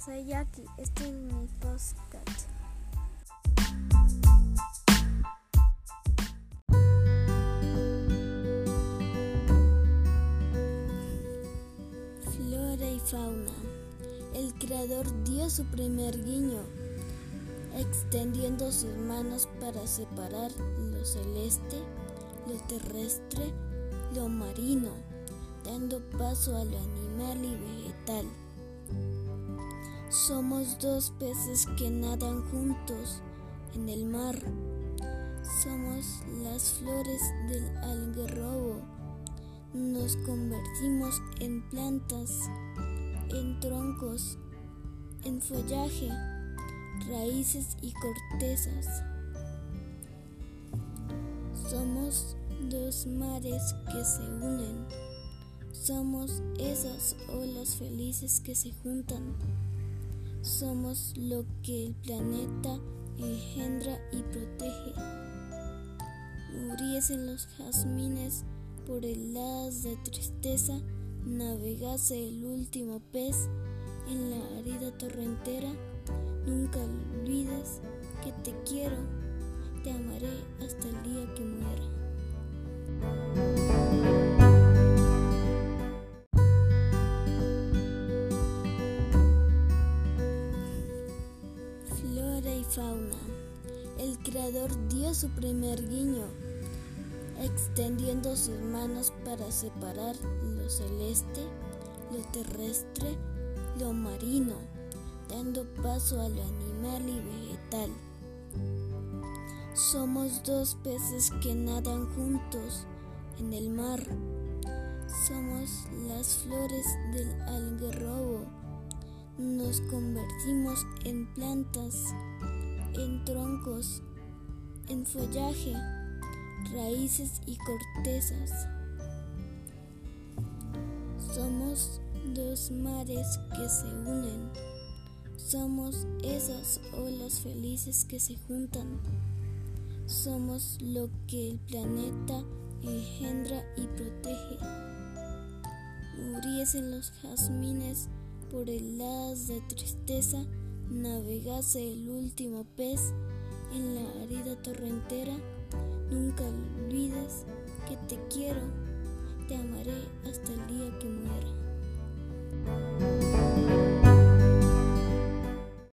soy Jackie. Este es mi podcast. Flora y fauna. El creador dio su primer guiño, extendiendo sus manos para separar lo celeste, lo terrestre, lo marino, dando paso a lo animal y vegetal. Somos dos peces que nadan juntos en el mar. Somos las flores del algarrobo. Nos convertimos en plantas, en troncos, en follaje, raíces y cortezas. Somos dos mares que se unen. Somos esas olas felices que se juntan. Somos lo que el planeta engendra y protege. Muriesen los jazmines por heladas de tristeza, navegase el último pez en la arida torrentera. Nunca olvides que te quiero, te amaré hasta el día que muera. Fauna. El creador dio su primer guiño, extendiendo sus manos para separar lo celeste, lo terrestre, lo marino, dando paso a lo animal y vegetal. Somos dos peces que nadan juntos en el mar. Somos las flores del algarrobo. Nos convertimos en plantas, troncos, en follaje, raíces y cortezas. Somos dos mares que se unen. Somos esas olas felices que se juntan. Somos lo que el planeta engendra y protege. Muriesen los jazmines por heladas de tristeza, navegase el último pez en la arida torrentera. Nunca olvides que te quiero, te amaré hasta el día que.